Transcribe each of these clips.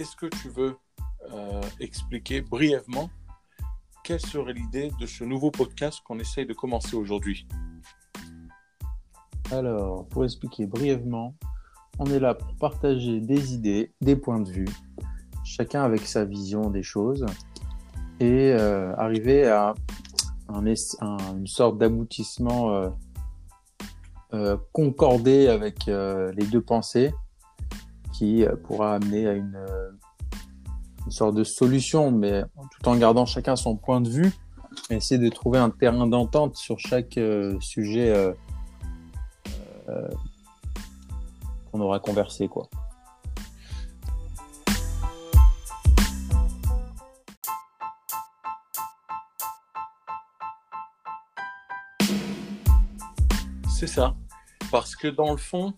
est-ce que tu veux euh, expliquer brièvement quelle serait l'idée de ce nouveau podcast qu'on essaye de commencer aujourd'hui? Alors, pour expliquer brièvement, on est là pour partager des idées, des points de vue, chacun avec sa vision des choses, et euh, arriver à un, une sorte d'aboutissement euh, concordé avec les deux pensées qui pourra amener à une, une, sorte de solution, mais tout en gardant chacun son point de vue, essayer de trouver un terrain d'entente sur chaque sujet qu'on aura conversé, quoi. C'est ça. Parce que dans le fond,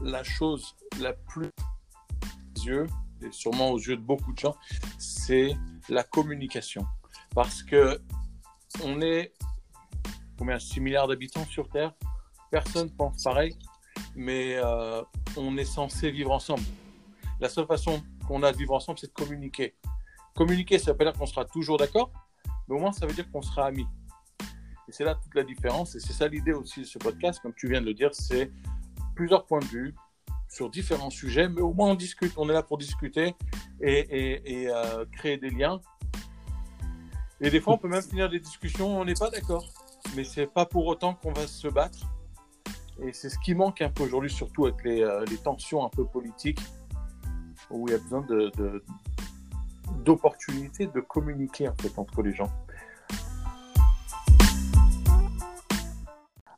la chose la plus et sûrement aux yeux de beaucoup de gens, c'est la communication. Parce que on est combien 6 milliards d'habitants sur Terre? Personne pense pareil, mais euh, on est censé vivre ensemble. La seule façon qu'on a de vivre ensemble, c'est de communiquer. Communiquer, ça veut pas dire qu'on sera toujours d'accord, mais au moins ça veut dire qu'on sera amis. Et c'est là toute la différence. Et c'est ça l'idée aussi de ce podcast, comme tu viens de le dire, c'est plusieurs points de vue sur différents sujets, mais au moins on discute. On est là pour discuter et, euh, créer des liens. Et des fois, on peut même finir des discussions, on n'est pas d'accord. Mais c'est pas pour autant qu'on va se battre. Et c'est ce qui manque un peu aujourd'hui, surtout avec les, euh, tensions un peu politiques, où il y a besoin d'opportunités de, de communiquer en fait entre les gens.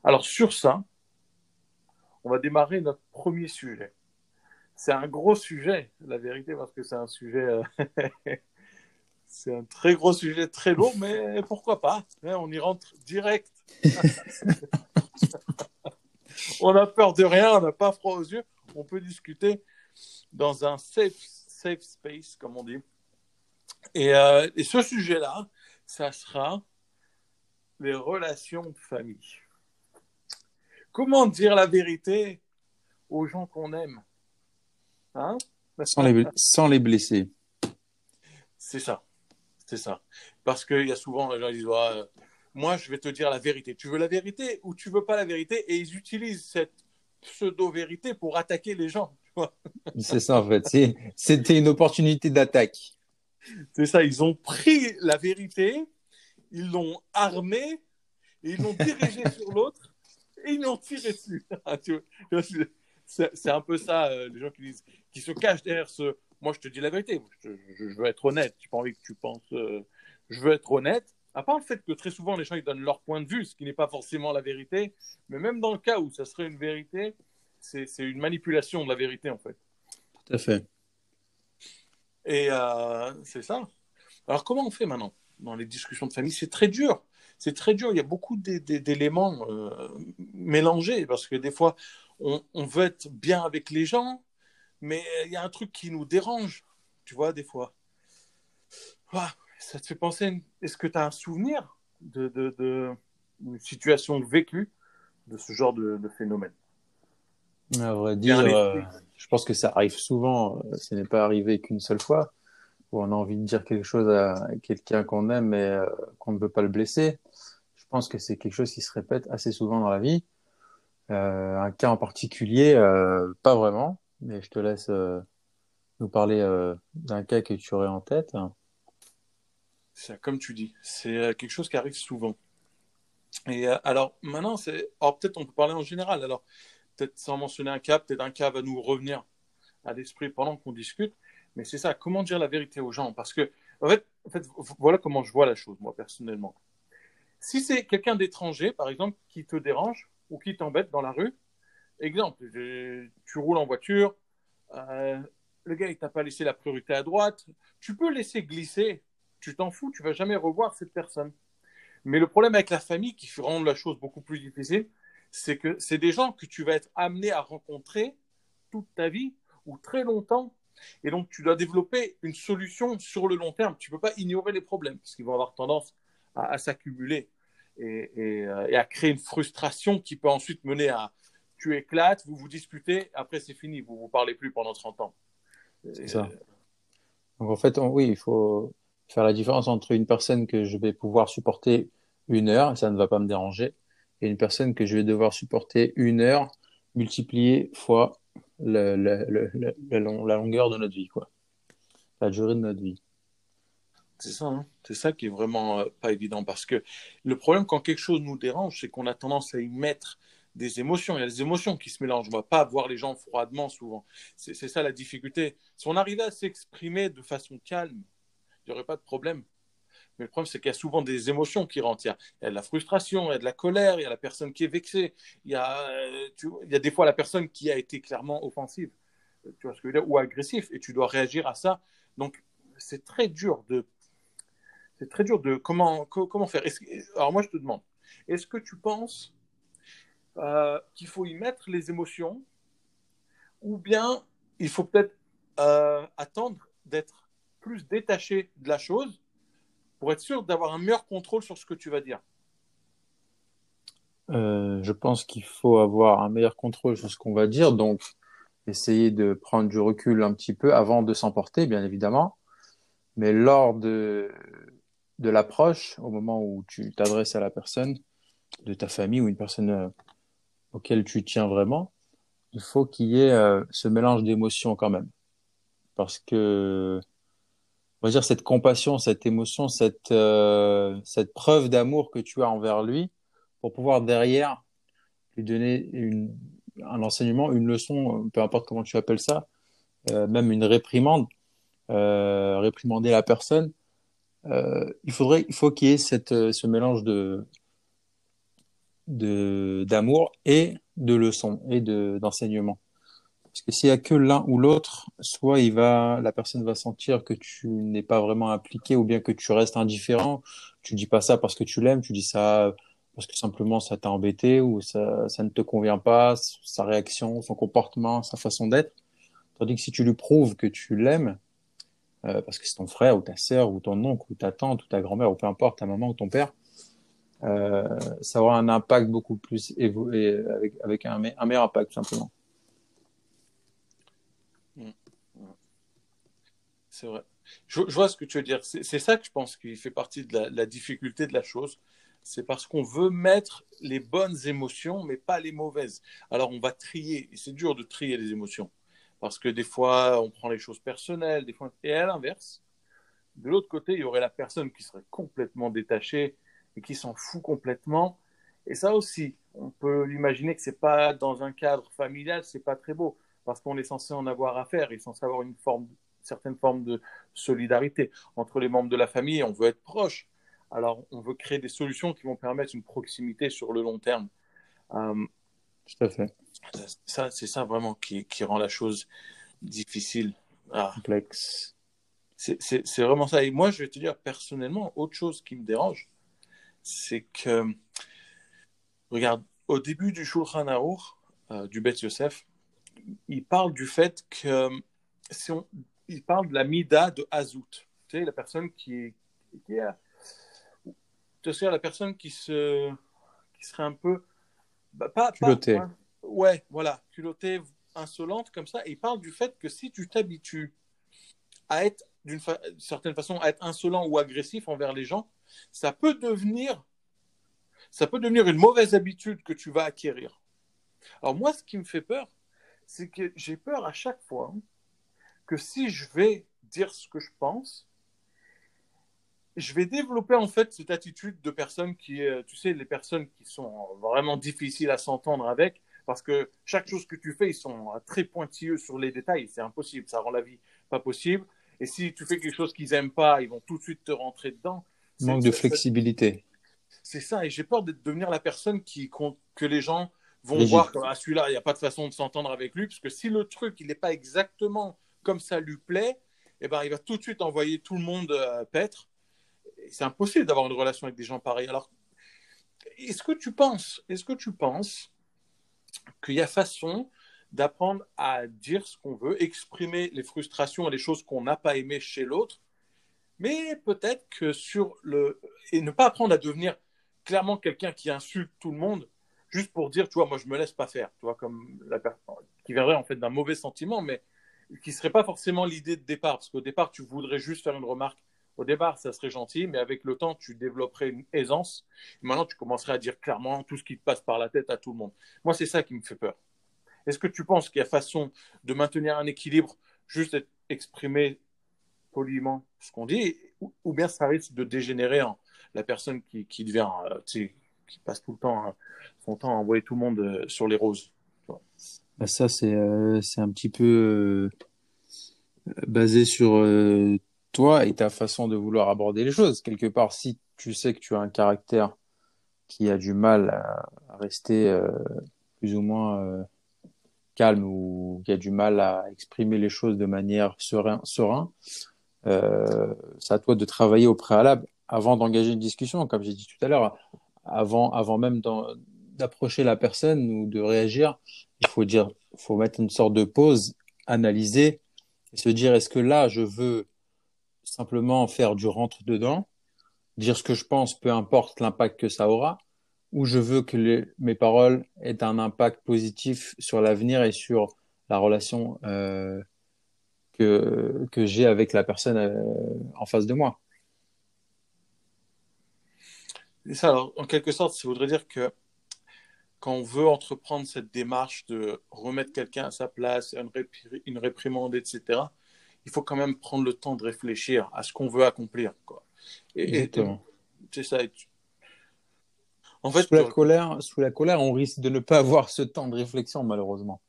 Alors sur ça, on va démarrer notre premier sujet. C'est un gros sujet, la vérité, parce que c'est un sujet, euh, c'est un très gros sujet, très lourd, mais pourquoi pas hein, On y rentre direct. on n'a peur de rien, on n'a pas froid aux yeux, on peut discuter dans un safe, safe space, comme on dit. Et, euh, et ce sujet-là, ça sera les relations de famille. Comment dire la vérité aux gens qu'on aime? Hein? Sans, les, sans les blesser. C'est ça. C'est ça. Parce qu'il y a souvent, les gens disent euh, Moi, je vais te dire la vérité. Tu veux la vérité ou tu veux pas la vérité? Et ils utilisent cette pseudo-vérité pour attaquer les gens. C'est ça, en fait. C'était une opportunité d'attaque. C'est ça. Ils ont pris la vérité, ils l'ont armée et ils l'ont dirigée sur l'autre et ils l'ont tiré dessus. Ah, c'est un peu ça, euh, les gens qui, disent, qui se cachent derrière ce. Moi, je te dis la vérité. Je, veux être honnête. Tu n'as pas envie que tu penses. Euh, je veux être honnête. À part le fait que très souvent, les gens ils donnent leur point de vue, ce qui n'est pas forcément la vérité. Mais même dans le cas où ça serait une vérité, c'est une manipulation de la vérité, en fait. Tout à fait. Et euh, c'est ça. Alors, comment on fait maintenant dans les discussions de famille? C'est très dur c'est très dur. Il y a beaucoup d'éléments euh, mélangés parce que des fois, on, veut être bien avec les gens, mais il y a un truc qui nous dérange, tu vois, des fois. ça te fait penser, est-ce que tu as un souvenir de, de, situation vécue de ce genre de, phénomène? À vrai dire, euh, je pense que ça arrive souvent. Euh, ce n'est pas arrivé qu'une seule fois où on a envie de dire quelque chose à quelqu'un qu'on aime mais euh, qu'on ne veut pas le blesser. Je pense que c'est quelque chose qui se répète assez souvent dans la vie. Euh, un cas en particulier, euh, pas vraiment, mais je te laisse nous parler d'un cas que tu aurais en tête. C'est comme tu dis, c'est quelque chose qui arrive souvent. Et alors maintenant, c'est, peut-être on peut parler en général. Alors peut-être sans mentionner un cas, peut-être un cas va nous revenir à l'esprit pendant qu'on discute. Mais c'est ça, comment dire la vérité aux gens? Parce que, en fait, voilà comment je vois la chose, moi, personnellement. Si c'est quelqu'un d'étranger, par exemple, qui te dérange ou qui t'embête dans la rue, exemple, tu roules en voiture, euh, le gars, il t'a pas laissé la priorité à droite, tu peux laisser glisser, tu t'en fous, tu vas jamais revoir cette personne. Mais le problème avec la famille, qui rend la chose beaucoup plus difficile, c'est que c'est des gens que tu vas être amené à rencontrer toute ta vie ou très longtemps et donc, tu dois développer une solution sur le long terme. Tu ne peux pas ignorer les problèmes, parce qu'ils vont avoir tendance à, s'accumuler euh, et, à créer une frustration qui peut ensuite mener à tu éclates, vous vous disputez, après c'est fini, vous ne vous parlez plus pendant 30 ans. C'est ça. Donc en fait, on- oui, il faut faire la différence entre une personne que je vais pouvoir supporter une heure, et ça ne va pas me déranger, et une personne que je vais devoir supporter une heure multipliée fois le- le- le- le- long- la longueur de notre vie, quoi, la durée de notre vie. C'est ça, hein. C'est ça qui est vraiment euh, pas évident parce que le problème quand quelque chose nous dérange, c'est qu'on a tendance à y mettre des émotions. Il y a des émotions qui se mélangent. On va pas voir les gens froidement souvent. C'est ça la difficulté. Si on arrivait à s'exprimer de façon calme, il n'y aurait pas de problème. Mais le problème, c'est qu'il y a souvent des émotions qui rentrent. Il y a, de la frustration, il y a de la colère, il y a la personne qui est vexée, il y a, euh, des fois la personne qui a été clairement offensive, tu vois ce que je veux dire, ou agressif, et tu dois réagir à ça. Donc, c'est très dur de, c'est très dur de comment, co- comment faire? Alors moi, je te demande, est-ce que tu penses euh, qu'il faut y mettre les émotions, ou bien il faut peut-être euh, attendre d'être plus détaché de la chose pour être sûr d'avoir un meilleur contrôle sur ce que tu vas dire. Euh, je pense qu'il faut avoir un meilleur contrôle sur ce qu'on va dire, donc essayer de prendre du recul un petit peu avant de s'emporter, bien évidemment. Mais lors de, l'approche, au moment où tu t'adresses à la personne de ta famille ou une personne euh, auquel tu tiens vraiment, il faut qu'il y ait euh, ce mélange d'émotions quand même. Parce que, on va dire, cette compassion, cette émotion, cette, euh, cette preuve d'amour que tu as envers lui, pour pouvoir derrière lui donner une, un enseignement, une leçon, peu importe comment tu appelles ça, euh, même une réprimande, euh, réprimander la personne, euh, il faudrait, il faut qu'il y ait cette, euh, ce mélange de, d'amour et de leçons et de, d'enseignement. Parce que s'il y a que l'un ou l'autre, soit il va, la personne va sentir que tu n'es pas vraiment impliqué ou bien que tu restes indifférent. Tu dis pas ça parce que tu l'aimes, tu dis ça parce que simplement ça t'a embêté ou ça, ça ne te convient pas, sa réaction, son comportement, sa façon d'être. Tandis que si tu lui prouves que tu l'aimes, euh, parce que c'est ton frère ou ta sœur ou ton oncle ou ta tante ou ta grand-mère ou peu importe, ta maman ou ton père, euh, ça aura un impact beaucoup plus évolué, avec, avec un, un meilleur impact tout simplement. C'est vrai. Je, vois ce que tu veux dire. C'est ça que je pense qui fait partie de la, la difficulté de la chose. C'est parce qu'on veut mettre les bonnes émotions, mais pas les mauvaises. Alors on va trier, et c'est dur de trier les émotions. Parce que des fois, on prend les choses personnelles, des fois... Et à l'inverse, de l'autre côté, il y aurait la personne qui serait complètement détachée et qui s'en fout complètement. Et ça aussi, on peut imaginer que c'est pas dans un cadre familial, c'est pas très beau, parce qu'on est censé en avoir affaire, est censé avoir une forme, certaine forme de solidarité entre les membres de la famille. On veut être proche, alors on veut créer des solutions qui vont permettre une proximité sur le long terme. Euh, Tout à fait. ça, c'est ça vraiment qui, qui rend la chose difficile. Ah, Complexe. c'est vraiment ça. Et moi, je vais te dire personnellement, autre chose qui me dérange, c'est que, regarde, au début du Shulchan Aruch, euh, du Bet Yosef, il parle du fait que, si on, il parle de la mida de Azout. Tu sais, la personne qui est, qui est tu sais, la personne qui se, qui serait un peu, bah, pas, pas- Culottée. ouais, voilà, culottée, insolente comme ça. Et il parle du fait que si tu t'habitues à être d'une fa- certaine façon à être insolent ou agressif envers les gens, ça peut devenir ça peut devenir une mauvaise habitude que tu vas acquérir. Alors moi, ce qui me fait peur, c'est que j'ai peur à chaque fois que si je vais dire ce que je pense, je vais développer en fait cette attitude de personnes qui, tu sais, les personnes qui sont vraiment difficiles à s'entendre avec, parce que chaque chose que tu fais, ils sont très pointilleux sur les détails, c'est impossible, ça rend la vie pas possible. Et si tu fais quelque chose qu'ils aiment pas, ils vont tout de suite te rentrer dedans. Manque de flexibilité. c'est ça, et j'ai peur de devenir la personne qui, que les gens vont voir comme ah, celui-là, il n'y a pas de façon de s'entendre avec lui, parce que si le truc, il n'est pas exactement comme ça lui plaît, eh ben, il va tout de suite envoyer tout le monde euh, paître. C'est impossible d'avoir une relation avec des gens pareils. Alors, est-ce que tu penses, est-ce que tu penses qu'il y a façon d'apprendre à dire ce qu'on veut, exprimer les frustrations et les choses qu'on n'a pas aimées chez l'autre, mais peut-être que sur le et ne pas apprendre à devenir clairement quelqu'un qui insulte tout le monde juste pour dire tu vois moi je me laisse pas faire tu vois comme qui verrait en fait d'un mauvais sentiment mais qui serait pas forcément l'idée de départ, parce qu'au départ, tu voudrais juste faire une remarque. Au départ, ça serait gentil, mais avec le temps, tu développerais une aisance. maintenant, tu commencerais à dire clairement tout ce qui te passe par la tête à tout le monde. Moi, c'est ça qui me fait peur. Est-ce que tu penses qu'il y a façon de maintenir un équilibre, juste exprimé poliment ce qu'on dit, ou, bien ça risque de dégénérer en la personne qui, qui devient, euh, qui passe tout le temps, hein, son temps à envoyer tout le monde euh, sur les roses bah Ça, c'est euh, un petit peu basé sur toi et ta façon de vouloir aborder les choses. Quelque part, si tu sais que tu as un caractère qui a du mal à, rester plus ou moins calme ou qui a du mal à exprimer les choses de manière serein, euh, c'est à toi de travailler au préalable avant d'engager une discussion, comme j'ai dit tout à l'heure, avant, avant même d'approcher la personne ou de réagir, il faut dire, faut mettre une sorte de pause, analyser se dire est-ce que là je veux simplement faire du rentre dedans, dire ce que je pense, peu importe l'impact que ça aura, ou je veux que mes paroles aient un impact positif sur l'avenir et sur la relation euh, que, que j'ai avec la personne euh, en face de moi. Et ça, alors, en quelque sorte, ça voudrait dire que quand on veut entreprendre cette démarche de remettre quelqu'un à sa place, une, une, réprimande, etc., il faut quand même prendre le temps de réfléchir à ce qu'on veut accomplir. Quoi. Et, c'est ça. En fait, sous la, colère, sous la colère, on risque de ne pas avoir ce temps de réflexion, malheureusement.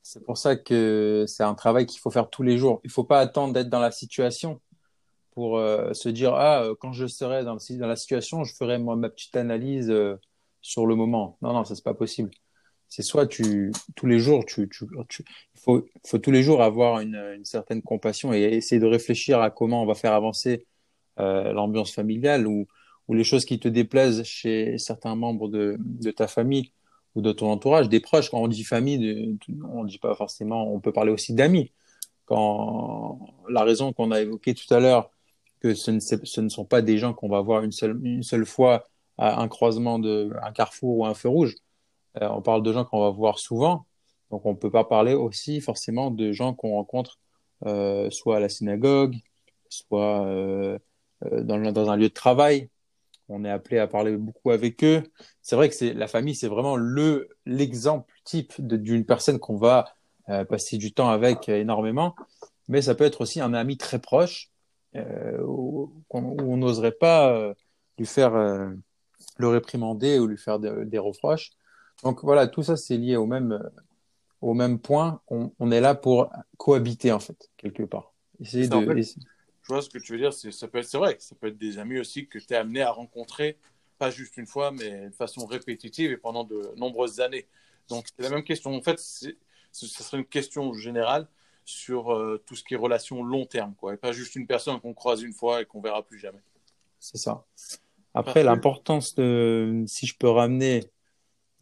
C'est pour ça que c'est un travail qu'il faut faire tous les jours. Il ne faut pas attendre d'être dans la situation pour euh, se dire ah euh, quand je serai dans, dans, la situation, je ferai moi ma petite analyse euh, sur le moment. Non non, ça c'est pas possible. C'est soit tu tous les jours tu, tu, il faut, faut tous les jours avoir une, certaine compassion et essayer de réfléchir à comment on va faire avancer l'ambiance familiale ou, ou les choses qui te déplaisent chez certains membres de, de ta famille ou de ton entourage, des proches. Quand on dit famille, on ne dit pas forcément, on peut parler aussi d'amis. Quand la raison qu'on a évoquée tout à l'heure, que ce ne, ce ne, sont pas des gens qu'on va voir une seule, une seule fois à un croisement de un carrefour ou un feu rouge. Euh, on parle de gens qu'on va voir souvent. Donc on ne peut pas parler aussi forcément de gens qu'on rencontre euh, soit à la synagogue, soit euh, euh dans, dans, un lieu de travail on est appelé à parler beaucoup avec eux. C'est vrai que c'est la famille, c'est vraiment le l'exemple type d'une personne qu'on va euh, passer du temps avec énormément, mais ça peut être aussi un ami très proche où, on n'oserait pas lui faire le réprimander ou lui faire des, reproches. Donc voilà, tout ça c'est lié au même au même point. On, est là pour cohabiter en fait quelque part. Essayer de, je vois ce que tu veux dire. C'est, ça peut être, c'est vrai, ça peut être des amis aussi que tu es amené à rencontrer, pas juste une fois, mais de façon répétitive et pendant de nombreuses années. Donc, c'est la même question. En fait, ce serait une question générale sur euh, tout ce qui est relation long terme, quoi, et pas juste une personne qu'on croise une fois et qu'on verra plus jamais. C'est ça. Après, l'importance de, si je peux ramener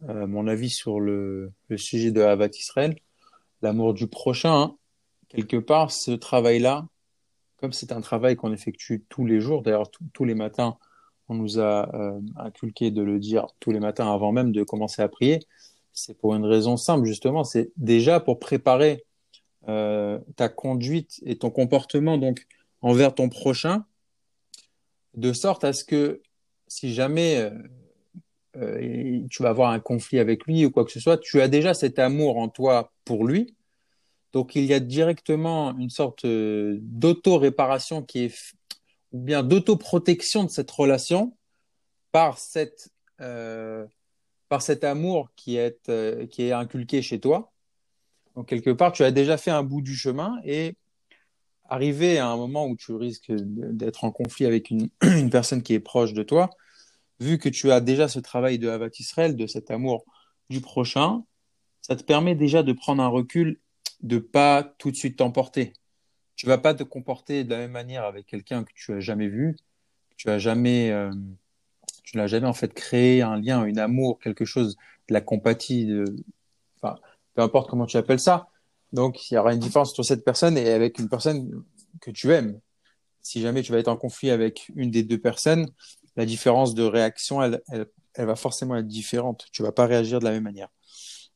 euh, mon avis sur le, le sujet de Havat Israël, l'amour du prochain, hein, quelque part, ce travail-là, comme c'est un travail qu'on effectue tous les jours, d'ailleurs tous les matins, on nous a euh, inculqué de le dire tous les matins avant même de commencer à prier, c'est pour une raison simple justement, c'est déjà pour préparer euh, ta conduite et ton comportement donc envers ton prochain, de sorte à ce que si jamais euh, tu vas avoir un conflit avec lui ou quoi que ce soit, tu as déjà cet amour en toi pour lui donc il y a directement une sorte euh, d'auto-réparation qui est, ou bien d'auto-protection de cette relation par, cette, euh, par cet amour qui est, euh, qui est inculqué chez toi. Donc quelque part, tu as déjà fait un bout du chemin et arrivé à un moment où tu risques d'être en conflit avec une, personne qui est proche de toi, vu que tu as déjà ce travail de Havat Israël, de cet amour du prochain, ça te permet déjà de prendre un recul de pas tout de suite t'emporter. Tu vas pas te comporter de la même manière avec quelqu'un que tu as jamais vu, que tu as jamais, euh, tu n'as jamais en fait créé un lien, une amour, quelque chose, de la compatie, enfin, peu importe comment tu appelles ça. Donc, il y aura une différence entre cette personne et avec une personne que tu aimes. Si jamais tu vas être en conflit avec une des deux personnes, la différence de réaction, elle, elle, elle va forcément être différente. Tu vas pas réagir de la même manière.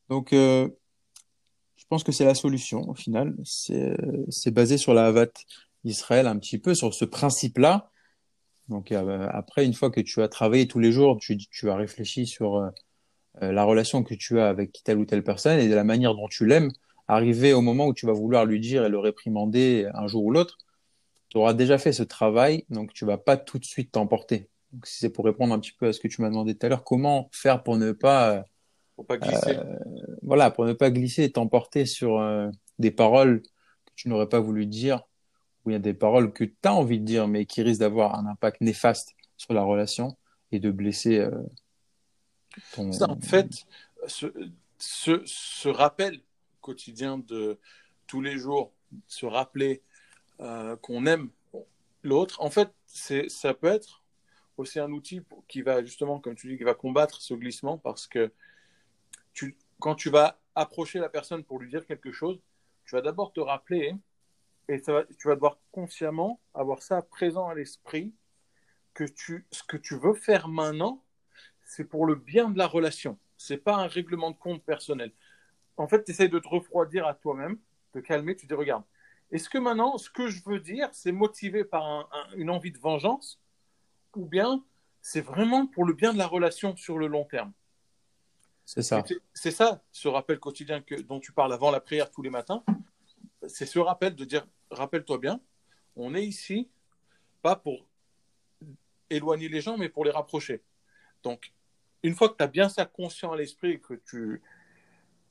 Donc, euh, pense que c'est la solution au final. C'est basé sur la Havat Israël un petit peu, sur ce principe-là. Donc euh, après, une fois que tu as travaillé tous les jours, tu, tu as réfléchi sur euh, euh, la relation que tu as avec telle ou telle personne et de la manière dont tu l'aimes, arriver au moment où tu vas vouloir lui dire et le réprimander un jour ou l'autre, tu auras déjà fait ce travail, donc tu vas pas tout de suite t'emporter. Donc si c'est pour répondre un petit peu à ce que tu m'as demandé tout à l'heure, comment faire pour ne pas, pour pas glisser. voilà, pour ne pas glisser et t'emporter sur des paroles que tu n'aurais pas voulu dire il y a des paroles que tu as envie de dire, mais qui risquent d'avoir un impact néfaste sur la relation et de blesser euh, ton... Ça, en fait, ce, ce, ce, rappel quotidien de tous les jours, se rappeler euh, qu'on aime l'autre, en fait, ça peut être aussi un outil qui va justement, comme tu dis, qui va combattre ce glissement parce que tu, quand tu vas approcher la personne pour lui dire quelque chose, tu vas d'abord te rappeler et tu vas devoir consciemment avoir ça présent à l'esprit, que tu, ce que tu veux faire maintenant, c'est pour le bien de la relation. C'est pas un règlement de compte personnel. En fait, tu essayes de te refroidir à toi-même, te calmer, tu dis, regarde, est-ce que maintenant, ce que je veux dire, c'est motivé par une envie de vengeance ou bien c'est vraiment pour le bien de la relation sur le long terme? C'est ça. C'est ça, ce rappel quotidien que, dont tu parles avant la prière tous les matins. C'est ce rappel de dire rappelle-toi bien, on est ici pas pour éloigner les gens, mais pour les rapprocher. Donc, une fois que tu as bien ça conscient à l'esprit que tu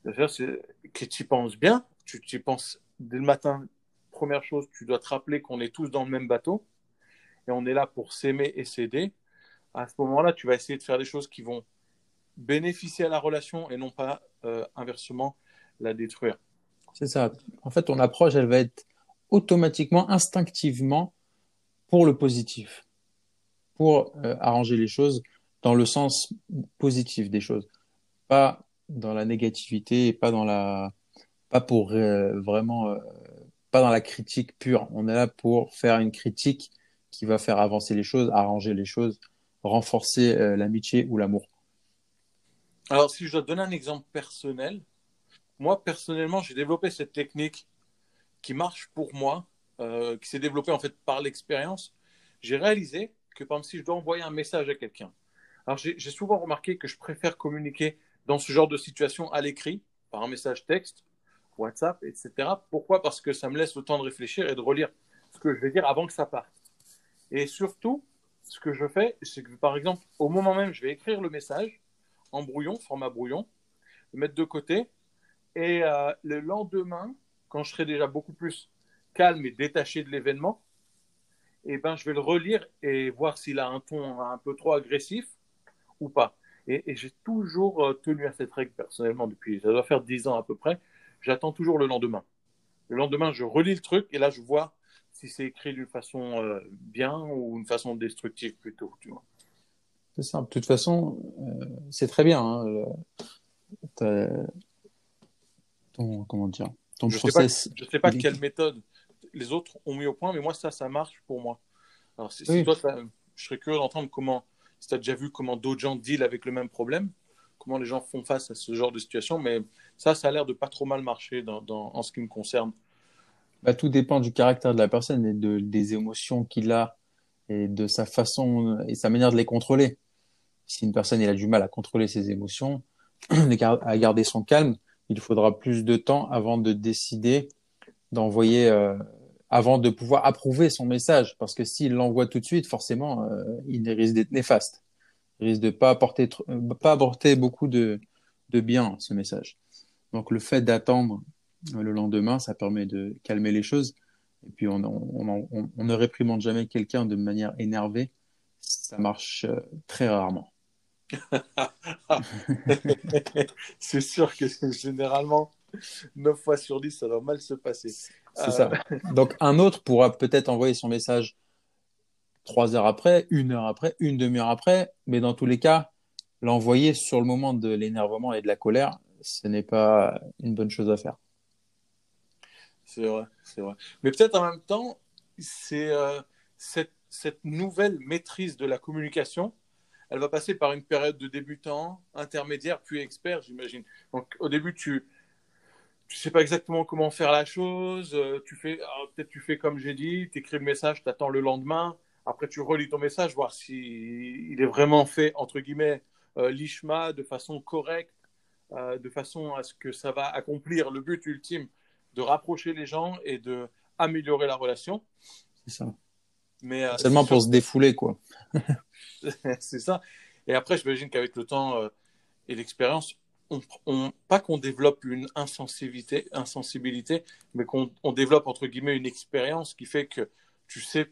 que tu y penses bien, tu y penses dès le matin, première chose, tu dois te rappeler qu'on est tous dans le même bateau et on est là pour s'aimer et s'aider. À ce moment-là, tu vas essayer de faire des choses qui vont bénéficier à la relation et non pas euh, inversement la détruire. C'est ça. En fait, ton approche, elle va être automatiquement, instinctivement pour le positif, pour euh, arranger les choses dans le sens positif des choses, pas dans la négativité et pas dans la, pas pour euh, vraiment, euh, pas dans la critique pure. On est là pour faire une critique qui va faire avancer les choses, arranger les choses, renforcer l'amitié ou l'amour. Alors, si je dois donner un exemple personnel, moi personnellement, j'ai développé cette technique qui marche pour moi, euh, qui s'est développé en fait par l'expérience, j'ai réalisé que par exemple si je dois envoyer un message à quelqu'un, alors j'ai souvent remarqué que je préfère communiquer dans ce genre de situation à l'écrit, par un message texte, WhatsApp, etc. Pourquoi? Parce que ça me laisse le temps de réfléchir et de relire ce que je vais dire avant que ça parte. Et surtout, ce que je fais, c'est que par exemple, au moment même, je vais écrire le message en brouillon, format brouillon, le mettre de côté, et euh, le lendemain, quand je serai déjà beaucoup plus calme et détaché de l'événement, eh ben, je vais le relire et voir s'il a un ton un peu trop agressif ou pas. Et, j'ai toujours euh, tenu à cette règle personnellement depuis, ça doit faire dix ans à peu près. J'attends toujours le lendemain. Le lendemain, je relis le truc et là, je vois si c'est écrit d'une façon euh, bien ou une façon destructive plutôt. Tu vois. C'est ça. De toute façon, euh, c'est très bien. Hein, ton, comment dire je ne sais, pas, quelle méthode les autres ont mis au point, mais moi, ça, ça marche pour moi. Alors, si, toi, je serais curieux d'entendre comment, si tu as déjà vu comment d'autres gens deal avec le même problème, comment les gens font face à ce genre de situation, mais ça, ça a l'air de pas trop mal marcher en ce qui me concerne. Bah, tout dépend du caractère de la personne et de, des émotions qu'il a et de sa façon et sa manière de les contrôler. Si une personne elle a du mal à contrôler ses émotions, à garder son calme, il faudra plus de temps avant de décider d'envoyer, euh, avant de pouvoir approuver son message. Parce que s'il l'envoie tout de suite, forcément, euh, il risque d'être néfaste. Il risque de pas apporter, euh, pas apporter beaucoup de, de bien, ce message. Donc le fait d'attendre le lendemain, ça permet de calmer les choses. Et puis on, on, on, on ne réprimande jamais quelqu'un de manière énervée. Ça marche très rarement. c'est sûr que généralement, 9 fois sur 10, ça doit mal se passer. C'est ça. Euh, Donc un autre pourra peut-être envoyer son message 3 heures après, une heure après, une demi-heure après, mais dans tous les cas, l'envoyer sur le moment de l'énervement et de la colère, ce n'est pas une bonne chose à faire. C'est vrai, c'est vrai. Mais peut-être en même temps, c'est euh, cette, cette nouvelle maîtrise de la communication elle va passer par une période de débutant, intermédiaire, puis expert, j'imagine. Donc au début, tu, tu sais pas exactement comment faire la chose. euh, tu fais, ah, peut-être tu fais comme j'ai dit, tu écris le message, tu attends le lendemain. Après, tu relis ton message, voir si il est vraiment fait, entre guillemets, euh, l'ishma de façon correcte, euh, de façon à ce que ça va accomplir le but ultime de rapprocher les gens et de améliorer la relation. C'est ça. Mais euh, Seulement pour sûr- se défouler, quoi. c'est ça. Et après, j'imagine qu'avec le temps euh, et l'expérience, on, on- pas qu'on développe une insensibilité, insensibilité mais qu'on on développe, entre guillemets, une expérience qui fait que tu sais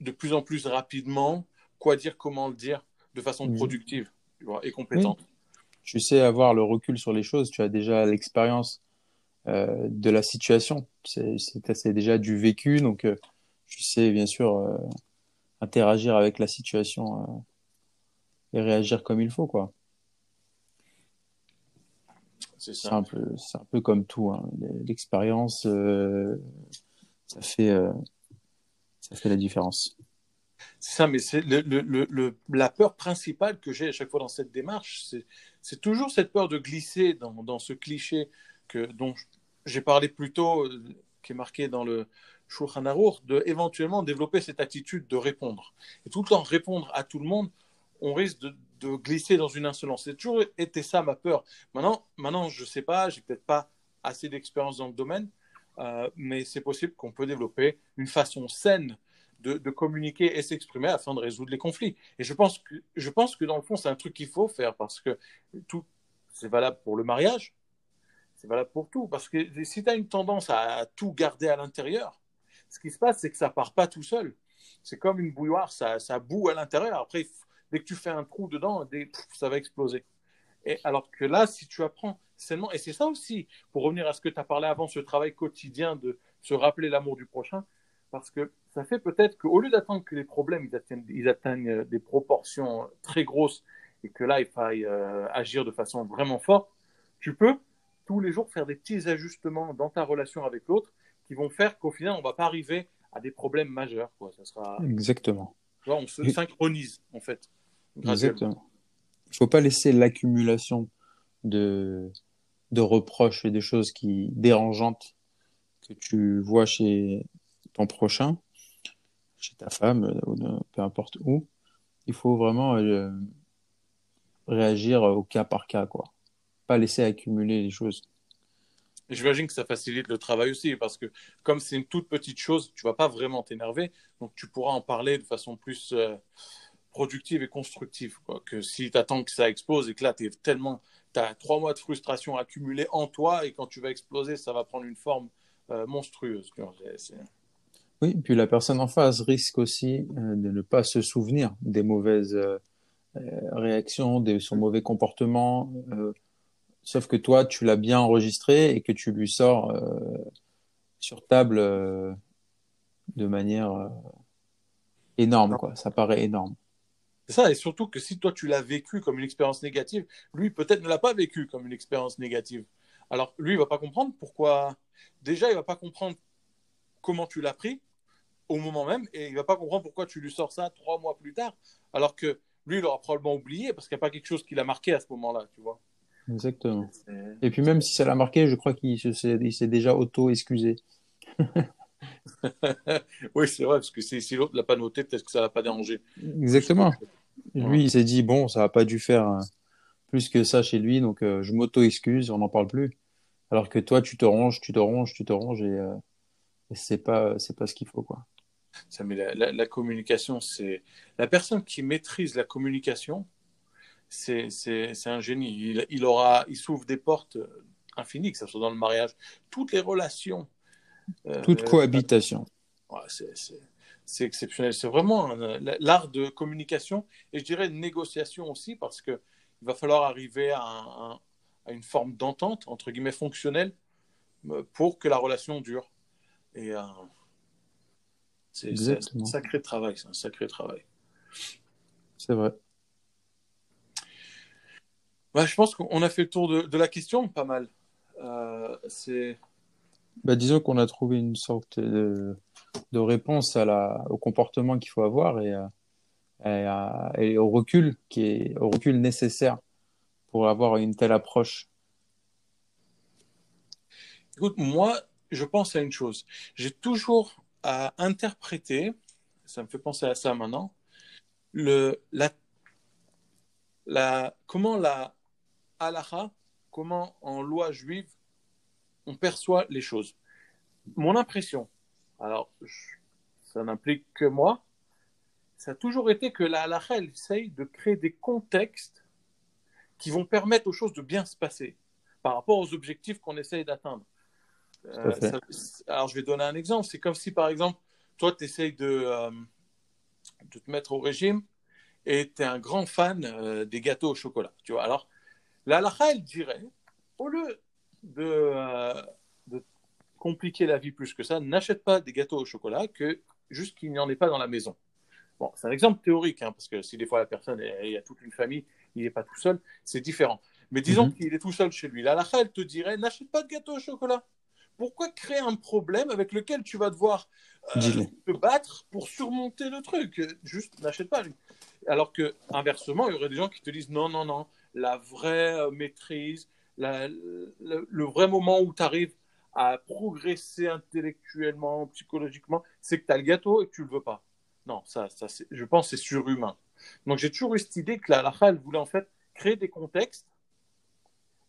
de plus en plus rapidement quoi dire, comment le dire, de façon Mhm. productive tu vois, et compétente. Tu sais avoir le recul sur les choses. Tu as déjà l'expérience euh, de la situation. C'est déjà du vécu, donc euh, tu sais bien sûr euh, interagir avec la situation et réagir comme il faut, quoi. C'est ça. un peu, c'est un peu comme tout. hein. L'expérience, euh, ça fait, euh, ça fait la différence. C'est ça, mais c'est le, le- le- le- la peur principale que j'ai à chaque fois dans cette démarche, c'est, c'est toujours cette peur de glisser dans, dans ce cliché que, dont j'ai parlé plus tôt, euh, qui est marqué dans le Shulchan Aruch, de éventuellement développer cette attitude de répondre. Et tout le temps répondre à tout le monde, on risque de, de glisser dans une insolence. C'est toujours été ça ma peur. Maintenant, maintenant je ne sais pas, j'ai peut-être pas assez d'expérience dans le domaine, euh, mais c'est possible qu'on peut développer une façon saine de, communiquer et s'exprimer afin de résoudre les conflits. Et je pense que, je pense que dans le fond, c'est un truc qu'il faut faire parce que tout, c'est valable pour le mariage, c'est valable pour tout. Parce que si tu as une tendance à, à tout garder à l'intérieur, ce qui se passe, c'est que ça part pas tout seul. C'est comme une bouilloire, ça, ça boue à l'intérieur. Après, dès que tu fais un trou dedans, ça va exploser. Et alors que là, si tu apprends sainement, et c'est ça aussi, pour revenir à ce que tu as parlé avant, ce travail quotidien de se rappeler l'amour du prochain, parce que ça fait peut-être qu'au lieu d'attendre que les problèmes ils atteignent, ils atteignent, des proportions très grosses et que là il faille euh, agir de façon vraiment forte, tu peux tous les jours faire des petits ajustements dans ta relation avec l'autre qui vont faire qu'au final on va pas arriver à des problèmes majeurs. Exactement. On se synchronise en fait. Exactement. Il faut pas laisser l'accumulation de, de reproches et de choses qui dérangeantes que tu vois chez ton prochain, chez ta femme, euh, peu importe où. Il faut vraiment euh, réagir au cas par cas, quoi. Pas laisser accumuler les choses. J'imagine que ça facilite le travail aussi, parce que comme c'est une toute petite chose, tu vas pas vraiment t'énerver, donc tu pourras en parler de façon plus euh, productive et constructive. Que si tu attends que ça explose et que là, tu tellement, as trois mois de frustration accumulée en toi, et quand tu vas exploser, ça va prendre une forme euh, monstrueuse. Oui, puis la personne en face risque aussi euh, de ne pas se souvenir des mauvaises réactions, de son mauvais comportement. Sauf que toi, tu l'as bien enregistré et que tu lui sors euh, sur table euh, de manière euh, énorme, quoi. Ça paraît énorme. C'est ça, et surtout que si toi tu l'as vécu comme une expérience négative, lui peut-être ne l'a pas vécu comme une expérience négative. Alors lui, il va pas comprendre pourquoi. Déjà, il va pas comprendre comment tu l'as pris au moment même, et il va pas comprendre pourquoi tu lui sors ça trois mois plus tard, alors que lui, il aura probablement oublié parce qu'il n'y a pas quelque chose qui l'a marqué à ce moment-là, tu vois. Exactement. Et puis même si ça l'a marqué, je crois qu'il se- s'est déjà auto-excusé. oui, c'est vrai, parce que si, l'autre l'a pas noté, peut-être que ça l'a pas dérangé. Exactement. Ouais. Lui, il s'est dit, bon, ça n'a pas dû faire euh, plus que ça chez lui, donc euh, je m'auto-excuse, on n'en parle plus. Alors que toi, tu te ronges, tu te ronges, tu te ronges, et, euh, et c'est pas, c'est pas ce qu'il faut, quoi. Ça, mais la, la- la communication, c'est la personne qui maîtrise la communication, c'est un génie. Il, il aura, il s'ouvre des portes infinies, que ce soit dans le mariage, toutes les relations. euh, Toute cohabitation. ouais, c'est- exceptionnel. C'est vraiment l'art de communication et je dirais de négociation aussi, parce que il va falloir arriver à, un- à une forme d'entente entre guillemets fonctionnelle euh, pour que la relation dure. Et euh, c'est un sacré travail, c'est un sacré travail. C'est vrai. Ouais, je pense qu'on a fait le tour de, de la question, pas mal. Euh, c'est Bah, disons qu'on a trouvé une sorte de, de réponse à la, au comportement qu'il faut avoir et, à- et, au recul qui est, au recul nécessaire pour avoir une telle approche. Écoute, moi, je pense à une chose. J'ai toujours à interpréter, ça me fait penser à ça maintenant, le, la, la, comment la halakha, comment en loi juive, on perçoit les choses. Mon impression, alors ça n'implique que moi, ça a toujours été que la halakha, elle essaye de créer des contextes qui vont permettre aux choses de bien se passer par rapport aux objectifs qu'on essaye d'atteindre. Euh, alors, je vais donner un exemple. C'est comme si, par exemple, toi, tu essayes de, euh, de, te mettre au régime et tu es un grand fan euh, des gâteaux au chocolat. Tu vois alors, la halakha, elle dirait, au lieu de, de compliquer la vie plus que ça, n'achète pas des gâteaux au chocolat que juste qu'il n'y en ait pas dans la maison. Bon, c'est un exemple théorique, hein, parce que si des fois la personne, il y a toute une famille, il n'est pas tout seul, c'est différent. Mais disons mhm. qu'il est tout seul chez lui. La halakha, elle te dirait, n'achète pas de gâteau au chocolat pourquoi créer un problème avec lequel tu vas devoir euh, te battre pour surmonter le truc? Juste, n'achète pas. Alors que, inversement, il y aurait des gens qui te disent non, non, non, la vraie euh, maîtrise, le, vrai moment où tu arrives à progresser intellectuellement, psychologiquement, c'est que tu as le gâteau et que tu le veux pas. Non, ça, ça je pense c'est surhumain. Donc j'ai toujours eu cette idée que la halakha, elle voulait en fait créer des contextes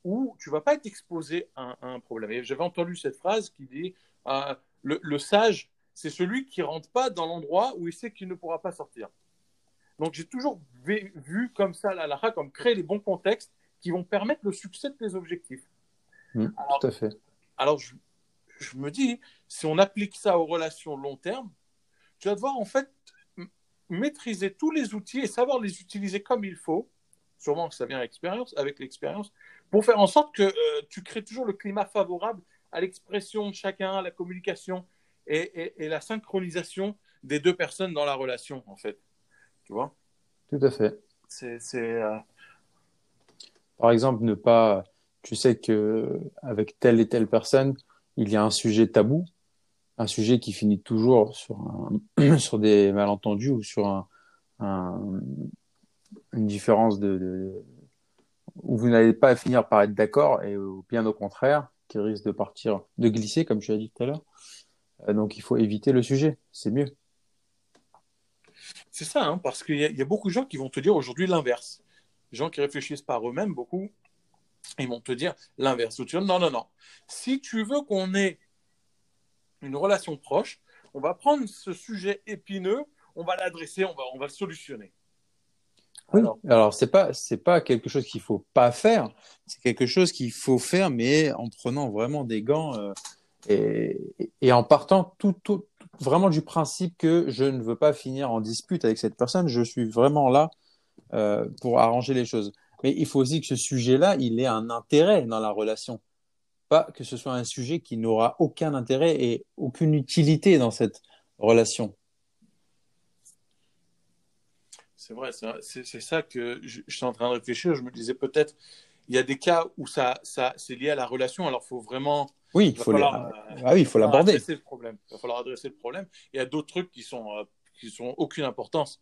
où tu vas pas être exposé à, un problème. j'avais entendu cette phrase qui dit euh, le, sage, c'est celui qui rentre pas dans l'endroit où il sait qu'il ne pourra pas sortir. Donc j'ai toujours vu, comme ça la lara comme créer les bons contextes qui vont permettre le succès de tes objectifs. Mmh, tout à fait. Alors je, je, me dis, si on applique ça aux relations long terme, tu vas devoir en fait maîtriser tous les outils et savoir les utiliser comme il faut. Sûrement que ça vient avec l'expérience, avec l'expérience, pour faire en sorte que euh, tu crées toujours le climat favorable à l'expression de chacun, à la communication et, la synchronisation des deux personnes dans la relation, en fait. Tu vois Tout à fait. C'est. Euh, Par exemple, ne pas. Tu sais que avec telle et telle personne, il y a un sujet tabou, un sujet qui finit toujours sur, un... sur des malentendus ou sur un, une différence de où vous n'allez pas finir par être d'accord et bien au contraire, qui risque de partir, de glisser, comme tu as dit tout à l'heure. Euh, donc il faut éviter le sujet, c'est mieux. C'est ça, hein, parce qu'il y, a beaucoup de gens qui vont te dire aujourd'hui l'inverse. Les gens qui réfléchissent par eux-mêmes, beaucoup, ils vont te dire l'inverse. Non, non, non. Si tu veux qu'on ait une relation proche, on va prendre ce sujet épineux, on va l'adresser, on va, on va le solutionner. Oui. Alors, c'est pas c'est pas quelque chose qu'il faut pas faire. C'est quelque chose qu'il faut faire, mais en prenant vraiment des gants euh, et, et, en partant tout, tout, vraiment du principe que je ne veux pas finir en dispute avec cette personne. Je suis vraiment là euh, pour arranger les choses. Mais il faut aussi que ce sujet-là, il ait un intérêt dans la relation, pas que ce soit un sujet qui n'aura aucun intérêt et aucune utilité dans cette relation. c'est vrai, c'est ça que je, suis en train de réfléchir. Je me disais peut-être, il y a des cas où ça, ça c'est lié à la relation, alors il faut vraiment. Oui, il faut, ah oui, il faut l'aborder. Il va falloir adresser le problème. Il y a d'autres trucs qui sont, euh, qui sont aucune importance.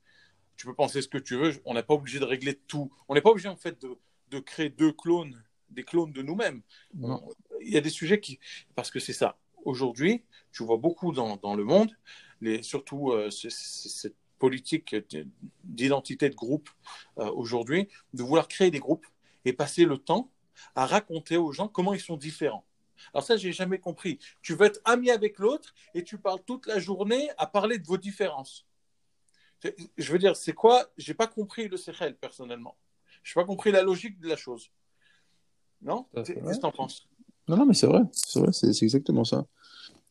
Tu peux penser ce que tu veux. On n'est pas obligé de régler tout. On n'est pas obligé en fait de, de, créer deux clones, des clones de nous-mêmes. Il y a des sujets qui, parce que c'est ça. Aujourd'hui, tu vois beaucoup dans, dans le monde, les, surtout euh, cette politique d'identité de groupe euh, aujourd'hui, de vouloir créer des groupes et passer le temps à raconter aux gens comment ils sont différents. Alors ça, j'ai jamais compris. Tu veux être ami avec l'autre et tu parles toute la journée à parler de vos différences. Je veux dire, c'est quoi? J'ai pas compris le Sechel personnellement. Je n'ai pas compris la logique de la chose. Non? Qu'est-ce que tu en penses? Non, non, mais c'est vrai. C'est vrai, c'est exactement ça.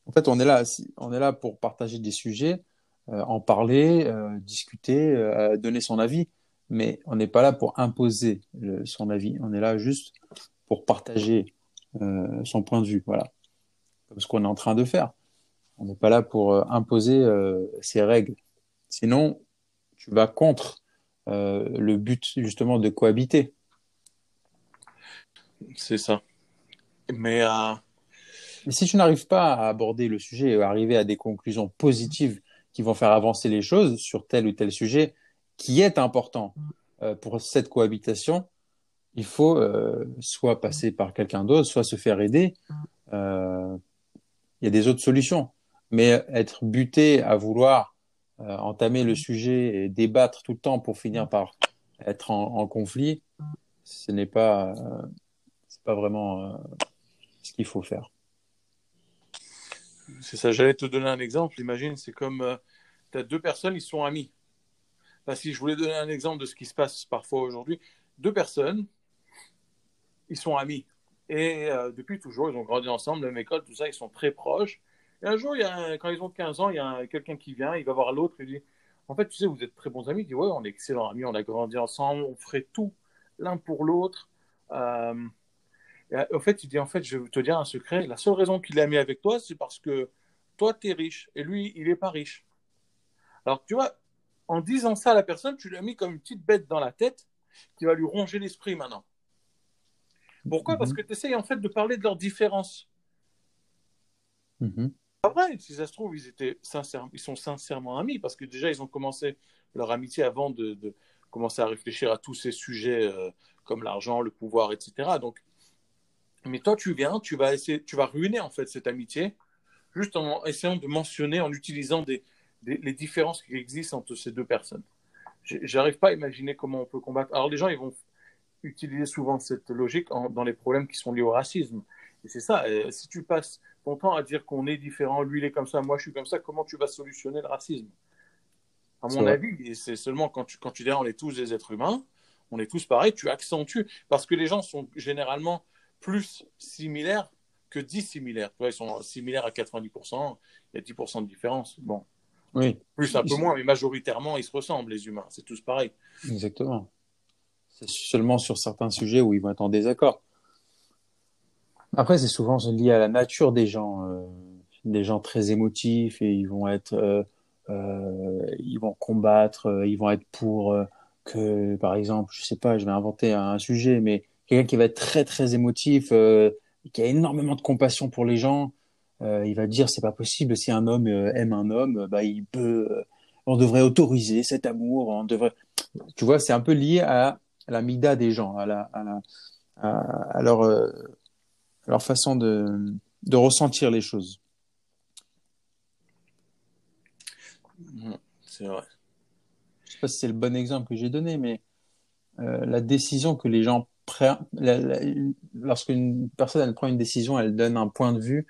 En fait, on est là, on est là pour partager des sujets euh, en parler, euh, discuter, euh, donner son avis. Mais on n'est pas là pour imposer son avis. On est là juste pour partager son point de vue. Voilà. Comme ce qu'on est en train de faire. On n'est pas là pour imposer ses règles. Sinon, tu vas contre le but justement de cohabiter. C'est ça. Mais, Mais si tu n'arrives pas à aborder le sujet et à arriver à des conclusions positives qui vont faire avancer les choses sur tel ou tel sujet qui est important euh, pour cette cohabitation, il faut euh, soit passer par quelqu'un d'autre, soit se faire aider. Euh, y a des autres solutions. Mais être buté à vouloir euh, entamer le sujet et débattre tout le temps pour finir par être en, en conflit, ce n'est pas, euh, c'est pas vraiment euh, ce qu'il faut faire. C'est ça, j'allais te donner un exemple. Imagine, c'est comme euh, tu as deux personnes, ils sont amis. Enfin, si je voulais donner un exemple de ce qui se passe parfois aujourd'hui, deux personnes, ils sont amis. Et euh, depuis toujours, ils ont grandi ensemble, même école, tout ça, ils sont très proches. Et un jour, il y a quand ils ont 15 ans, il y a un- quelqu'un qui vient, il va voir l'autre, il dit En fait, tu sais, vous êtes très bons amis. Il dit Ouais, on est excellents amis, on a grandi ensemble, on ferait tout l'un pour l'autre. Euh, en fait, il dit En fait, je vais te dire un secret. La seule raison qu'il est ami avec toi, c'est parce que toi, tu es riche et lui, il n'est pas riche. Alors, tu vois, en disant ça à la personne, tu lui as mis comme une petite bête dans la tête qui va lui ronger l'esprit maintenant. Pourquoi? Parce Mhm. que tu essayes en fait de parler de leurs différences. Mhm. Pas vrai, si ça se trouve, ils, étaient sincères, ils sont sincèrement amis parce que déjà, ils ont commencé leur amitié avant de, de commencer à réfléchir à tous ces sujets euh, comme l'argent, le pouvoir, etc. Donc, mais toi, tu viens, tu vas essayer, tu vas ruiner en fait cette amitié juste en essayant de mentionner, en utilisant des, des- les différences qui existent entre ces deux personnes. J'arrive pas à imaginer comment on peut combattre. Alors, les gens, ils vont utiliser souvent cette logique en- dans les problèmes qui sont liés au racisme. Et c'est ça, euh, si tu passes ton temps à dire qu'on est différent, lui il est comme ça, moi je suis comme ça, comment tu vas solutionner le racisme? À mon avis, c'est seulement quand tu, quand tu dis on est tous des êtres humains, on est tous pareils, tu accentues, parce que les gens sont généralement plus similaires que dissimilaires. Tu vois, ils sont similaires à 90%, il y a 10% de différence. Bon, Oui, plus un peu moins, mais majoritairement ils se ressemblent, les humains, c'est tous pareil. exactement. C'est seulement sur certains sujets où ils vont être en désaccord. Après, c'est souvent lié à la nature des gens, euh, des gens très émotifs et ils vont être, euh, euh, ils vont combattre, ils vont être pour que, par exemple, je sais pas, je vais inventer un sujet, mais quelqu'un qui va être très très émotif, qui a énormément de compassion pour les gens, il va dire c'est pas possible si un homme aime un homme, bah il peut, on devrait autoriser cet amour, on devrait, tu vois, c'est un peu lié à la mida des gens, à la, à la, à, à leur, euh, leur façon de, de ressentir les choses. C'est vrai. Je sais pas si c'est le bon exemple que j'ai donné, mais euh, la décision que les gens prennent, lorsqu'une personne elle prend une décision, elle donne un point de vue,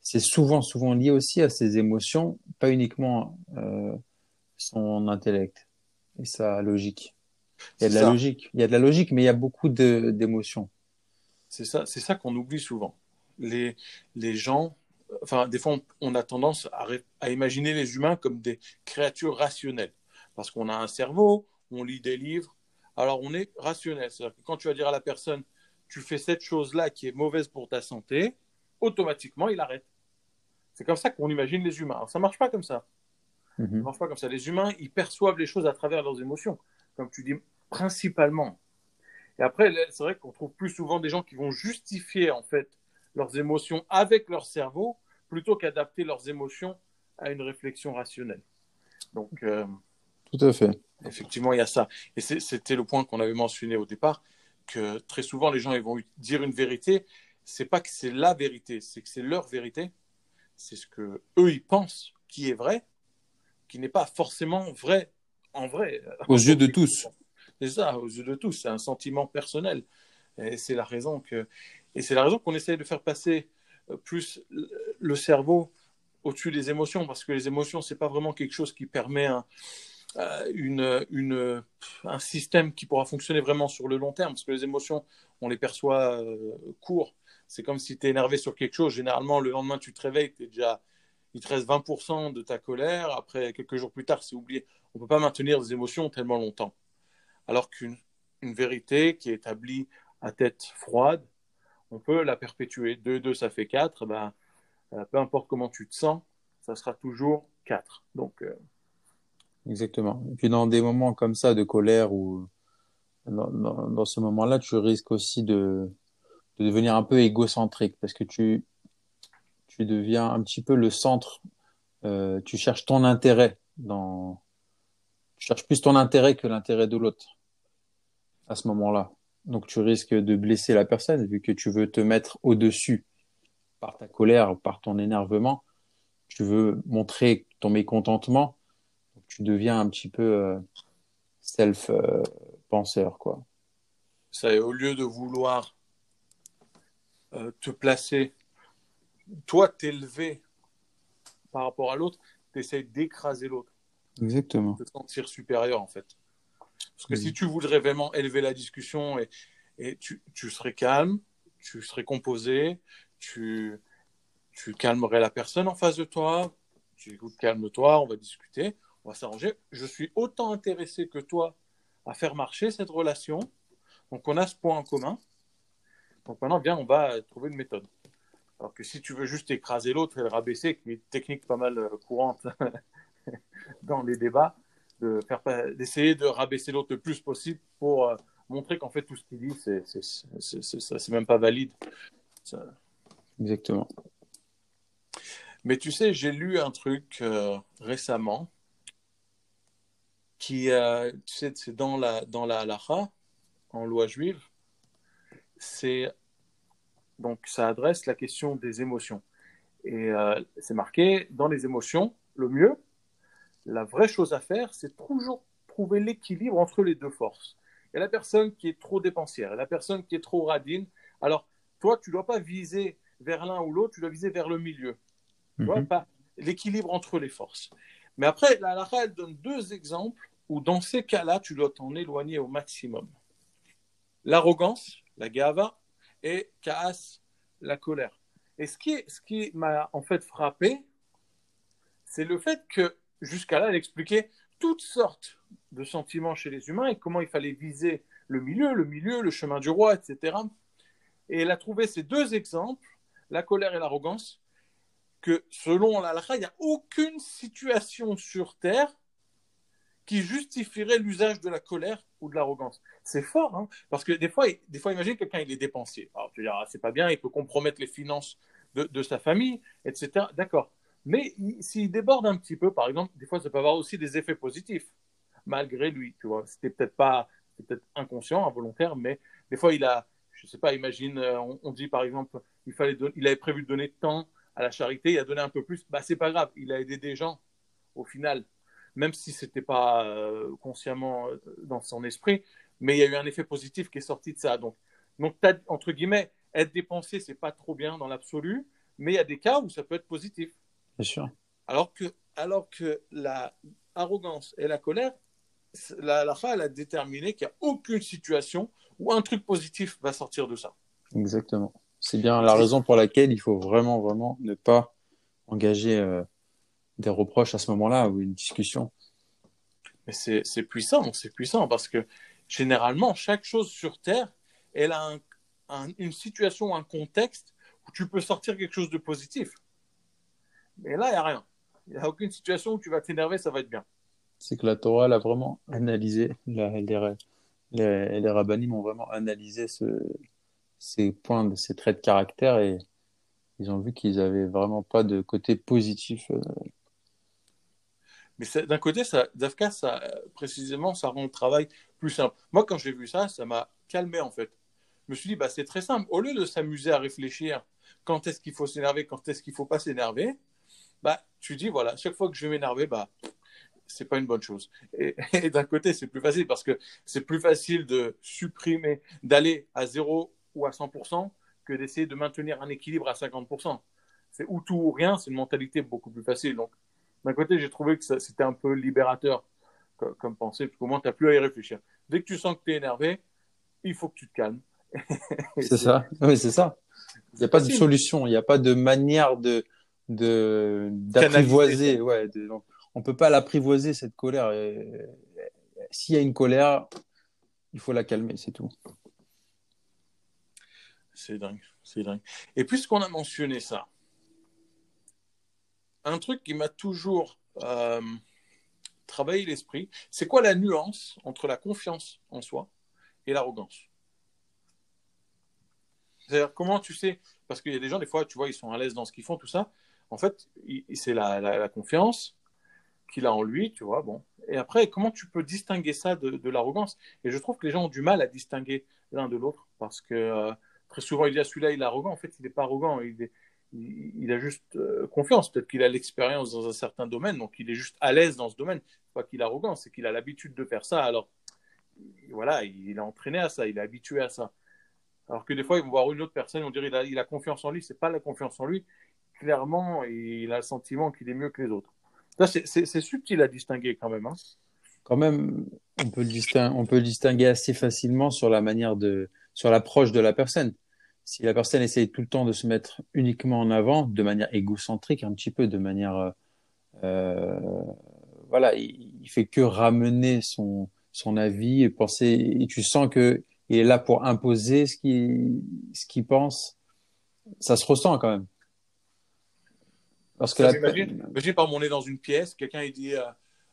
c'est souvent, souvent lié aussi à ses émotions, pas uniquement euh, son intellect et sa logique. Il y a de la ça. logique, il y a de la logique, mais il y a beaucoup d'émotions. C'est ça, c'est ça qu'on oublie souvent. Les, les gens, enfin, des fois, on, on a tendance à, à imaginer les humains comme des créatures rationnelles. Parce qu'on a un cerveau, on lit des livres, alors on est rationnel. C'est-à-dire que quand tu vas dire à la personne, tu fais cette chose-là qui est mauvaise pour ta santé, automatiquement, il arrête. C'est comme ça qu'on imagine les humains. Alors, ça marche pas comme ça. Ça Mhm. marche pas comme ça. Les humains, ils perçoivent les choses à travers leurs émotions, comme tu dis, principalement. Et après, c'est vrai qu'on trouve plus souvent des gens qui vont justifier en fait leurs émotions avec leur cerveau plutôt qu'adapter leurs émotions à une réflexion rationnelle. Donc, euh, Tout à fait. effectivement, il y a ça. Et c'était le point qu'on avait mentionné au départ, que très souvent les gens ils vont dire une vérité. C'est pas que c'est la vérité, c'est que c'est leur vérité. C'est ce que eux ils pensent qui est vrai, qui n'est pas forcément vrai en vrai. Aux yeux de tous. C'est ça, aux yeux de tous. C'est un sentiment personnel. Et c'est la raison que, et c'est la raison qu'on essaye de faire passer euh, plus le- cerveau au-dessus des émotions, parce que les émotions, c'est pas vraiment quelque chose qui permet un, euh, système qui pourra fonctionner vraiment sur le long terme, parce que les émotions, on les perçoit euh, court. C'est comme si tu es énervé sur quelque chose. Généralement, le lendemain, tu te réveilles, t'es déjà, il te reste 20% de ta colère. Après, quelques jours plus tard, c'est oublié. On peut pas maintenir des émotions tellement longtemps. Alors qu'une une vérité qui est établie à tête froide, on peut la perpétuer. 2, 2, ça fait 4. Ben, euh, peu importe comment tu te sens, ça sera toujours 4. Donc, euh, Exactement. Et puis dans des moments comme ça de colère ou dans, dans, dans ce moment-là, tu risques aussi de, de devenir un peu égocentrique parce que tu, tu deviens un petit peu le centre. Euh, tu cherches ton intérêt dans, tu cherches plus ton intérêt que l'intérêt de l'autre à ce moment-là. Donc tu risques de blesser la personne vu que tu veux te mettre au-dessus par ta colère, par ton énervement, tu veux montrer ton mécontentement, tu deviens un petit peu euh, self-penseur, quoi. Au lieu de vouloir euh, te placer, toi, t'élever par rapport à l'autre, tu d'écraser l'autre. Exactement. Te sentir supérieur, en fait. Parce que si tu voudrais vraiment élever la discussion et, et tu, tu, serais calme, tu serais composé, tu, tu calmerais la personne en face de toi, tu écoutes, calme-toi, on va discuter, on va s'arranger. Je suis autant intéressé que toi à faire marcher cette relation. Donc on a ce point en commun. Donc maintenant, bien, on va trouver une méthode. Alors que si tu veux juste écraser l'autre et le rabaisser, qui est une technique pas mal euh, courante dans les débats, d'essayer de rabaisser l'autre le plus possible pour euh, montrer qu'en fait tout ce qu'il dit, c'est c'est même pas valide. Exactement. Mais tu sais, j'ai lu un truc euh, récemment qui, euh, tu sais, c'est dans la dans la halacha, en loi juive, c'est donc ça adresse la question des émotions. Et c'est marqué dans les émotions, le mieux, la vraie chose à faire, c'est toujours trouver l'équilibre entre les deux forces. Il y a la personne qui est trop dépensière, et la personne qui est trop radine. Alors, toi, tu ne dois pas viser vers l'un ou l'autre, tu dois viser vers le milieu. Mhm. pas l'équilibre entre les forces. Mais après, la Lara, elle donne deux exemples où, dans ces cas-là, tu dois t'en éloigner au maximum. L'arrogance, la gava, et kaas, la colère. Et ce qui, ce qui m'a en fait frappé, c'est le fait que jusqu'à là, elle expliquait toutes sortes de sentiments chez les humains et comment il fallait viser le milieu, le milieu, le chemin du roi, etc. Et elle a trouvé ces deux exemples, la colère et l'arrogance, que selon la il n'y a aucune situation sur Terre qui justifierait l'usage de la colère ou de l'arrogance. C'est fort, hein parce que des fois, des fois, imagine quelqu'un, il est dépensier. Alors tu diras, c'est pas bien, il peut compromettre les finances de sa famille, etc. D'accord. Mais s'il déborde un petit peu, par exemple, des fois, ça peut avoir aussi des effets positifs, malgré lui, tu vois. C'était peut-être pas, peut-être inconscient, involontaire, mais des fois, il a, je sais pas, imagine, euh, on, dit par exemple, il fallait, il avait prévu de donner tant à la charité, il a donné un peu plus, bah c'est pas grave, il a aidé des gens au final, même si c'était pas euh, consciemment euh, dans son esprit, mais il y a eu un effet positif qui est sorti de ça. Donc, donc entre guillemets, être dépensé, c'est pas trop bien dans l'absolu, mais il y a des cas où ça peut être positif. Bien sûr. Alors que, alors que la arrogance et la colère, la, la elle a déterminé qu'il n'y a aucune situation où un truc positif va sortir de ça. Exactement. C'est bien la raison pour laquelle il faut vraiment, vraiment ne pas engager euh, des reproches à ce moment-là ou une discussion. Mais c'est puissant, c'est puissant parce que généralement, chaque chose sur Terre, elle a une situation, un contexte où tu peux sortir quelque chose de positif. Mais là, il n'y a rien. Il n'y a aucune situation où tu vas t'énerver, ça va être bien. C'est que la Torah, elle a vraiment analysé, les, les, les rabbinim ont vraiment analysé ce, ces points, ces traits de caractère et ils ont vu qu'ils n'avaient vraiment pas de côté positif. Euh. Mais d'un côté, ça, Dafka, ça, précisément, ça rend le travail plus simple. Moi, quand j'ai vu ça, ça m'a calmé en fait. Je me suis dit, bah, c'est très simple. Au lieu de s'amuser à réfléchir quand est-ce qu'il faut s'énerver, quand est-ce qu'il ne faut pas s'énerver, bah, tu dis, voilà, chaque fois que je vais m'énerver, bah, c'est pas une bonne chose. Et, d'un côté, c'est plus facile parce que c'est plus facile de supprimer, d'aller à 0 ou à 100% que d'essayer de maintenir un équilibre à 50%. C'est ou tout ou rien, c'est une mentalité beaucoup plus facile. Donc, d'un côté, j'ai trouvé que c'était un peu libérateur comme, pensée, parce qu'au moins, tu n'as plus à y réfléchir. Dès que tu sens que tu es énervé, il faut que tu te calmes. c'est ça, oui, c'est ça. Il n'y a pas de solution, il n'y a pas de manière de, de d'apprivoiser. Ouais, on peut pas l'apprivoiser cette colère. S'il y a une colère, il faut la calmer, c'est tout. C'est dingue, c'est dingue. Et puisqu'on a mentionné ça, un truc qui m'a toujours euh, travaillé l'esprit, c'est quoi la nuance entre la confiance en soi et l'arrogance? C'est-à-dire comment tu sais, parce qu'il y a des gens, des fois, tu vois, ils sont à l'aise dans ce qu'ils font, tout ça, en fait, c'est la, confiance qu'il a en lui, tu vois. Bon. Et après, comment tu peux distinguer ça de, l'arrogance? Et je trouve que les gens ont du mal à distinguer l'un de l'autre parce que euh, très souvent, il dit à celui-là, il est arrogant. En fait, il n'est pas arrogant. Il il, a juste euh, confiance. Peut-être qu'il a l'expérience dans un certain domaine, donc il est juste à l'aise dans ce domaine. Pas qu'il est arrogant, c'est qu'il a l'habitude de faire ça. Alors, voilà, il est entraîné à ça, il est habitué à ça. Alors que des fois, ils vont voir une autre personne, on dirait qu'il a, il a confiance en lui. C'est pas la confiance en lui. Clairement, il a le sentiment qu'il est mieux que les autres. C'est subtil à distinguer quand même. Hein. Quand même, on peut, le distinguer, on peut le distinguer assez facilement sur la manière de, sur l'approche de la personne si la personne essaye tout le temps de se mettre uniquement en avant, de manière égocentrique, un petit peu, de manière, euh voilà, il, il, fait que ramener son son avis et penser, et tu sens que il est là pour imposer ce qu'il ce qu'il pense. Ça se ressent quand même. Parce que la... imagine, imagine, par exemple, on est dans une pièce, quelqu'un il dit. Euh,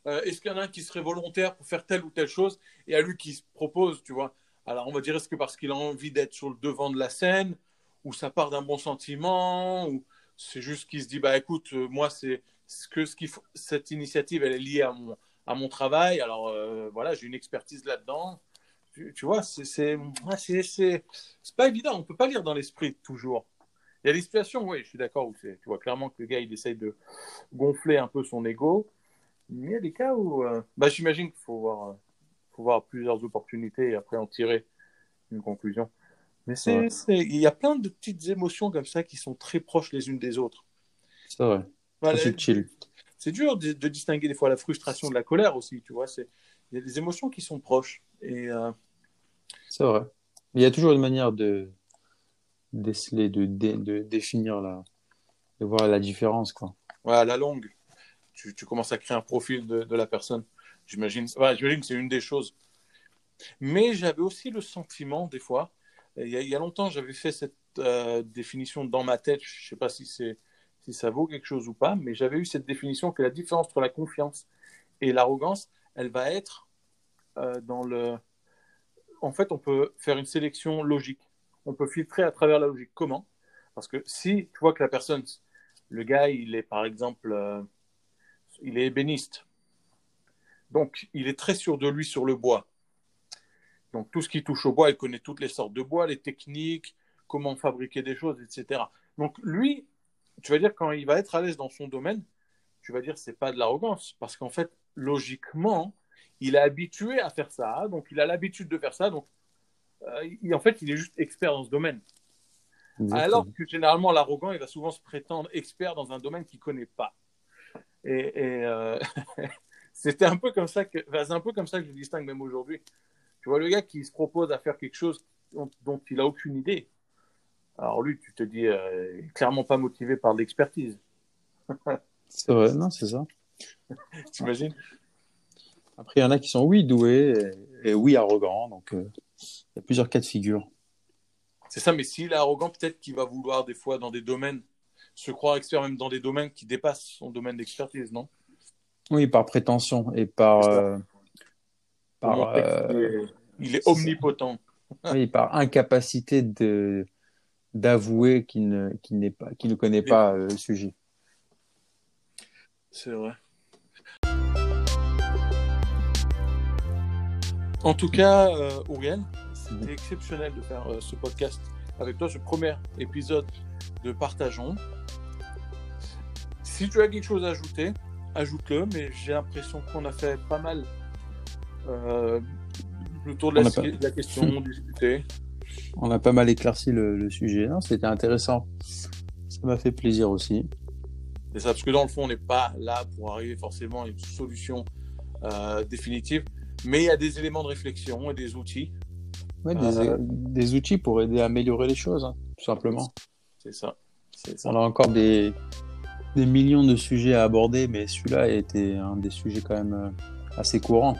euh, est-ce qu'il y en a un qui serait volontaire pour faire telle ou telle chose? Et à lui qui se propose, tu vois alors, on va dire, est-ce que parce qu'il a envie d'être sur le devant de la scène, ou ça part d'un bon sentiment, ou c'est juste qu'il se dit, bah écoute, euh, moi, c'est ce que ce faut, cette initiative, elle est liée à mon, à mon travail, alors euh, voilà, j'ai une expertise là-dedans. Tu, vois, c'est c'est pas évident, on peut pas lire dans l'esprit toujours. Il y a des situations, oui, je suis d'accord, où tu vois clairement que le gars, il essaye de gonfler un peu son ego. Mais il y a des cas où, euh, bah, j'imagine qu'il faut voir faut voir plusieurs opportunités et après en tirer une conclusion. Mais c'est, il y a plein de petites émotions comme ça qui sont très proches les unes des autres. C'est vrai. c'est chill. C'est dur de, distinguer des fois la frustration de la colère aussi, tu vois. Il y a des émotions qui sont proches. Et, euh, C'est vrai. Il y a toujours une manière de déceler, de, de, définir la, de voir la différence, quoi. Ouais, à la longue. Tu, tu commences à créer un profil de, de la personne. J'imagine j'imagine que c'est une des choses. Mais j'avais aussi le sentiment, des fois, il y a, il y a longtemps, j'avais fait cette euh, définition dans ma tête, je ne sais pas si, si ça vaut quelque chose ou pas, mais j'avais eu cette définition que la différence entre la confiance et l'arrogance, elle va être euh, dans le... En fait, on peut faire une sélection logique. On peut filtrer à travers la logique. Comment? Parce que si tu vois que la personne, le gars, il est par exemple, euh, il est ébéniste, donc, il est très sûr de lui sur le bois. Donc, tout ce qui touche au bois, il connaît toutes les sortes de bois, les techniques, comment fabriquer des choses, etc. Donc, lui, tu vas dire, quand il va être à l'aise dans son domaine, tu vas dire, c'est pas de l'arrogance. Parce qu'en fait, logiquement, il est habitué à faire ça. Donc, il a l'habitude de faire ça. Donc, euh, en fait, il est juste expert dans ce domaine. Alors que généralement, l'arrogant, il va souvent se prétendre expert dans un domaine qu'il ne connaît pas. Et, euh, C'était un peu comme ça que, c'est un peu comme ça que je distingue même aujourd'hui. Tu vois le gars qui se propose à faire quelque chose dont, il a aucune idée. Alors lui, tu te dis, euh, clairement pas motivé par l'expertise. c'est vrai, non, c'est ça. T'imagines? Après, il y en a qui sont oui doués et, oui arrogants, donc euh, il y a plusieurs cas de figure. C'est ça, mais s'il est arrogant, peut-être qu'il va vouloir des fois dans des domaines se croire expert même dans des domaines qui dépassent son domaine d'expertise, non? Oui, par prétention et par. Euh, par euh, il est omnipotent. oui, par incapacité de d'avouer qu'il ne, qu'il n'est pas, qu'il ne connaît pas euh, le sujet. C'est vrai. En tout cas, Auriel, c'était exceptionnel de faire ce podcast avec toi, ce premier épisode de Partageons. Si tu as quelque chose à ajouter, ajoute-le, mais j'ai l'impression qu'on a fait pas mal euh, le tour de la, question, discuter. On a pas mal éclairci le, sujet, c'était intéressant. Ça m'a fait plaisir aussi. C'est ça, parce que dans le fond, on n'est pas là pour arriver forcément à une solution euh, définitive, mais il y a des éléments de réflexion et des outils. Ouais, euh, des, outils pour aider à améliorer les choses, hein, tout simplement. C'est ça. ça. On a encore des, des millions de sujets à aborder, mais celui-là était un des sujets quand même euh, assez courants.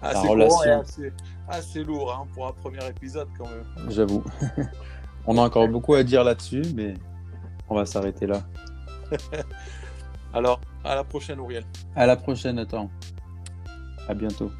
Assez courant et assez, assez lourd hein, pour un premier épisode quand même. J'avoue. on a encore beaucoup à dire là-dessus, mais on va s'arrêter là. Alors, à la prochaine, Auriel. À la prochaine, attends. À bientôt.